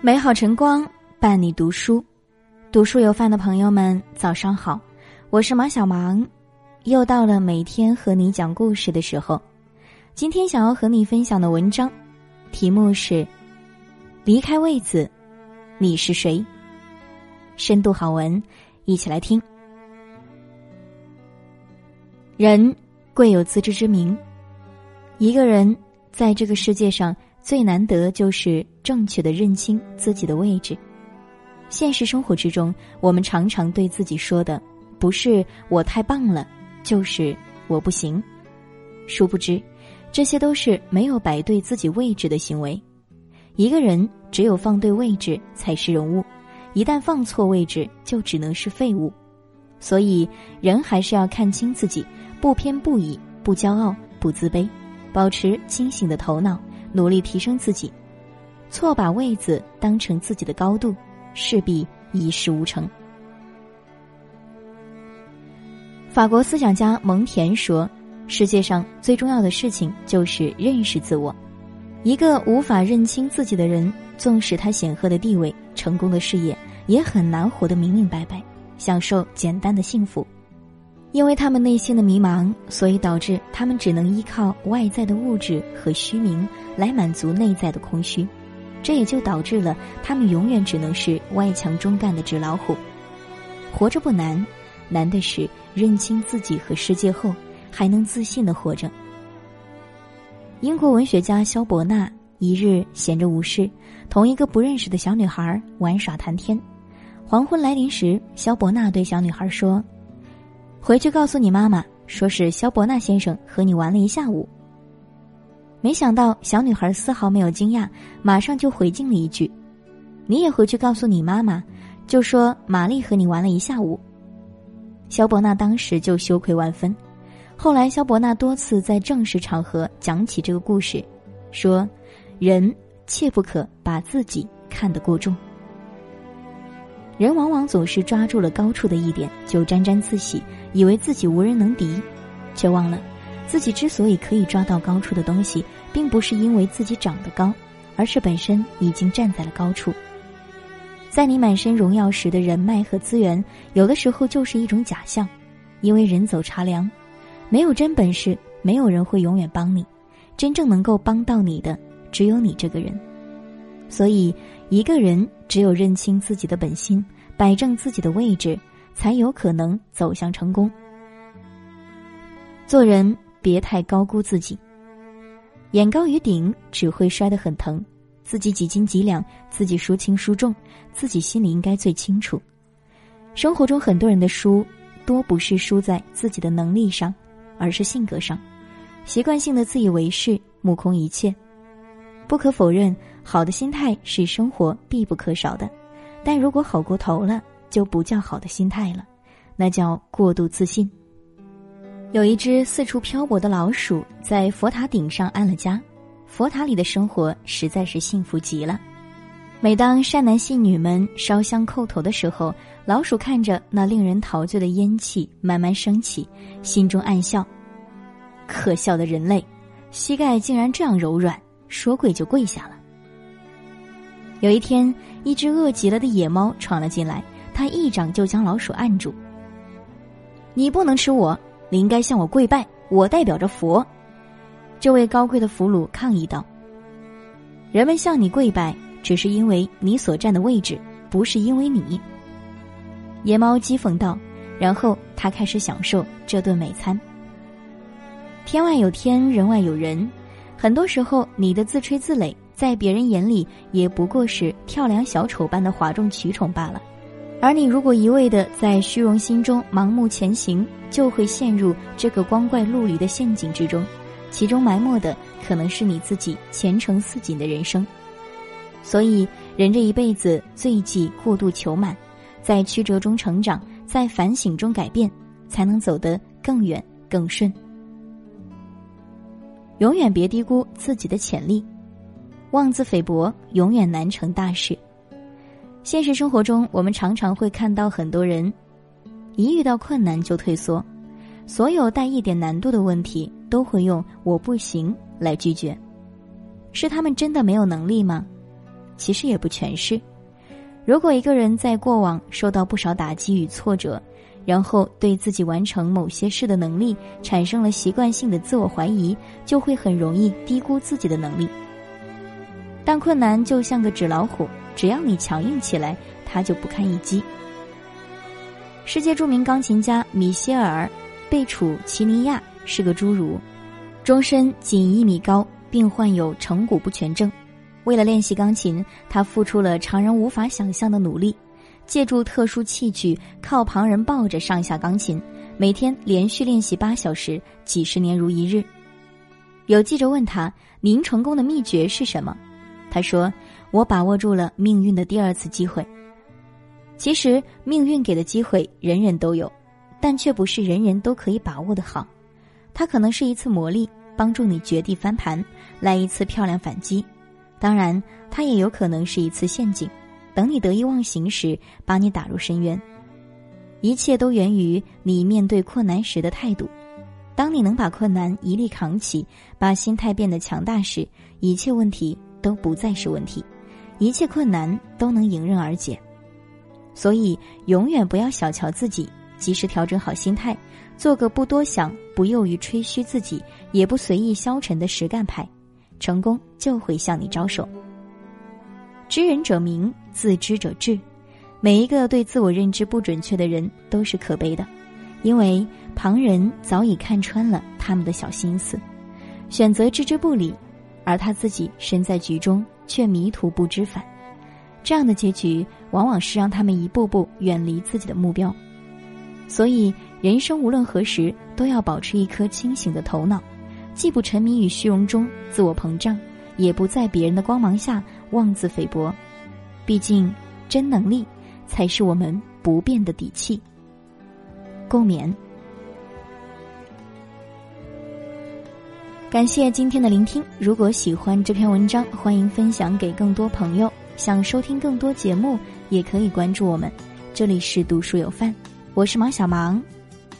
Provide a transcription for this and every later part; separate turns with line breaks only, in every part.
美好晨光伴你读书，读书有饭的朋友们，早上好，我是马小芒，又到了每天和你讲故事的时候。今天想要和你分享的文章，题目是“离开位子，你是谁？”深度好文，一起来听。人贵有自知之明，一个人在这个世界上。最难得就是正确的认清自己的位置。现实生活之中，我们常常对自己说的不是“我太棒了”，就是“我不行”。殊不知，这些都是没有摆对自己位置的行为。一个人只有放对位置才是人物，一旦放错位置，就只能是废物。所以，人还是要看清自己，不偏不倚，不骄傲，不自卑，保持清醒的头脑。努力提升自己，错把位子当成自己的高度，势必一事无成。法国思想家蒙恬说：“世界上最重要的事情就是认识自我。一个无法认清自己的人，纵使他显赫的地位、成功的事业，也很难活得明明白白，享受简单的幸福。”因为他们内心的迷茫，所以导致他们只能依靠外在的物质和虚名来满足内在的空虚，这也就导致了他们永远只能是外强中干的纸老虎。活着不难，难的是认清自己和世界后还能自信的活着。英国文学家萧伯纳一日闲着无事，同一个不认识的小女孩玩耍谈天。黄昏来临时，萧伯纳对小女孩说。回去告诉你妈妈，说是肖伯纳先生和你玩了一下午。没想到小女孩丝毫没有惊讶，马上就回敬了一句：“你也回去告诉你妈妈，就说玛丽和你玩了一下午。”肖伯纳当时就羞愧万分。后来，肖伯纳多次在正式场合讲起这个故事，说：“人切不可把自己看得过重。”人往往总是抓住了高处的一点就沾沾自喜，以为自己无人能敌，却忘了，自己之所以可以抓到高处的东西，并不是因为自己长得高，而是本身已经站在了高处。在你满身荣耀时的人脉和资源，有的时候就是一种假象，因为人走茶凉，没有真本事，没有人会永远帮你，真正能够帮到你的，只有你这个人。所以，一个人只有认清自己的本心，摆正自己的位置，才有可能走向成功。做人别太高估自己，眼高于顶只会摔得很疼。自己几斤几两，自己孰轻孰重，自己心里应该最清楚。生活中很多人的输，多不是输在自己的能力上，而是性格上，习惯性的自以为是，目空一切。不可否认。好的心态是生活必不可少的，但如果好过头了，就不叫好的心态了，那叫过度自信。有一只四处漂泊的老鼠在佛塔顶上安了家，佛塔里的生活实在是幸福极了。每当善男信女们烧香叩头的时候，老鼠看着那令人陶醉的烟气慢慢升起，心中暗笑：可笑的人类，膝盖竟然这样柔软，说跪就跪下了。有一天，一只饿极了的野猫闯了进来，它一掌就将老鼠按住。你不能吃我，你应该向我跪拜，我代表着佛。这位高贵的俘虏抗议道：“人们向你跪拜，只是因为你所站的位置，不是因为你。”野猫讥讽道，然后他开始享受这顿美餐。天外有天，人外有人，很多时候，你的自吹自擂。在别人眼里，也不过是跳梁小丑般的哗众取宠罢了。而你如果一味的在虚荣心中盲目前行，就会陷入这个光怪陆离的陷阱之中，其中埋没的可能是你自己前程似锦的人生。所以，人这一辈子最忌过度求满，在曲折中成长，在反省中改变，才能走得更远更顺。永远别低估自己的潜力。妄自菲薄，永远难成大事。现实生活中，我们常常会看到很多人，一遇到困难就退缩，所有带一点难度的问题都会用“我不行”来拒绝。是他们真的没有能力吗？其实也不全是。如果一个人在过往受到不少打击与挫折，然后对自己完成某些事的能力产生了习惯性的自我怀疑，就会很容易低估自己的能力。但困难就像个纸老虎，只要你强硬起来，它就不堪一击。世界著名钢琴家米歇尔·贝楚奇尼亚是个侏儒，终身仅一米高，并患有成骨不全症。为了练习钢琴，他付出了常人无法想象的努力，借助特殊器具，靠旁人抱着上下钢琴，每天连续练习八小时，几十年如一日。有记者问他：“您成功的秘诀是什么？”他说：“我把握住了命运的第二次机会。”其实，命运给的机会人人都有，但却不是人人都可以把握的好。它可能是一次磨砺，帮助你绝地翻盘，来一次漂亮反击；当然，它也有可能是一次陷阱，等你得意忘形时，把你打入深渊。一切都源于你面对困难时的态度。当你能把困难一力扛起，把心态变得强大时，一切问题都不再是问题，一切困难都能迎刃而解。所以，永远不要小瞧自己，及时调整好心态，做个不多想、不囿于吹嘘自己、也不随意消沉的实干派，成功就会向你招手。知人者明，自知者智。每一个对自我认知不准确的人都是可悲的，因为旁人早已看穿了他们的小心思，选择置之不理，而他自己身在局中却迷途不知返。这样的结局，往往是让他们一步步远离自己的目标。所以，人生无论何时都要保持一颗清醒的头脑，既不沉迷于虚荣中自我膨胀，也不在别人的光芒下妄自菲薄。毕竟，真能力才是我们不变的底气。共勉。感谢今天的聆听。如果喜欢这篇文章，欢迎分享给更多朋友。想收听更多节目，也可以关注我们。这里是读书有范，我是毛小芒。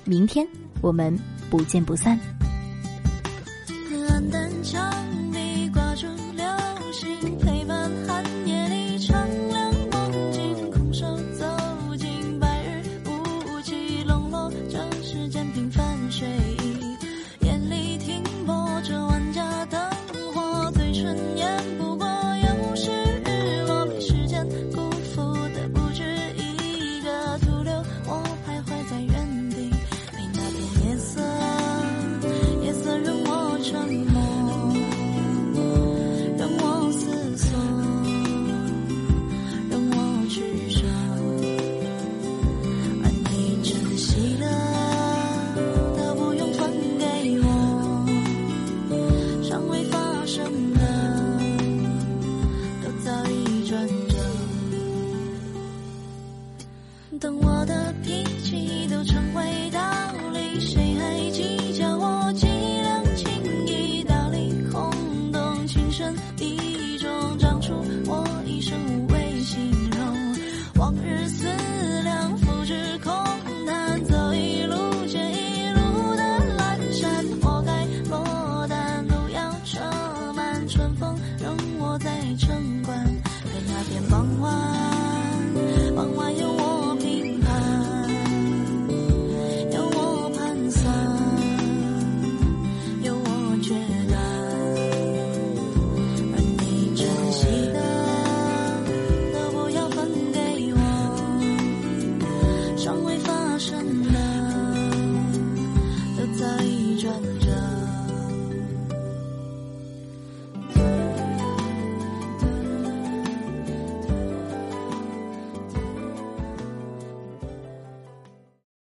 明天我们不见不散。
一生尚未发生的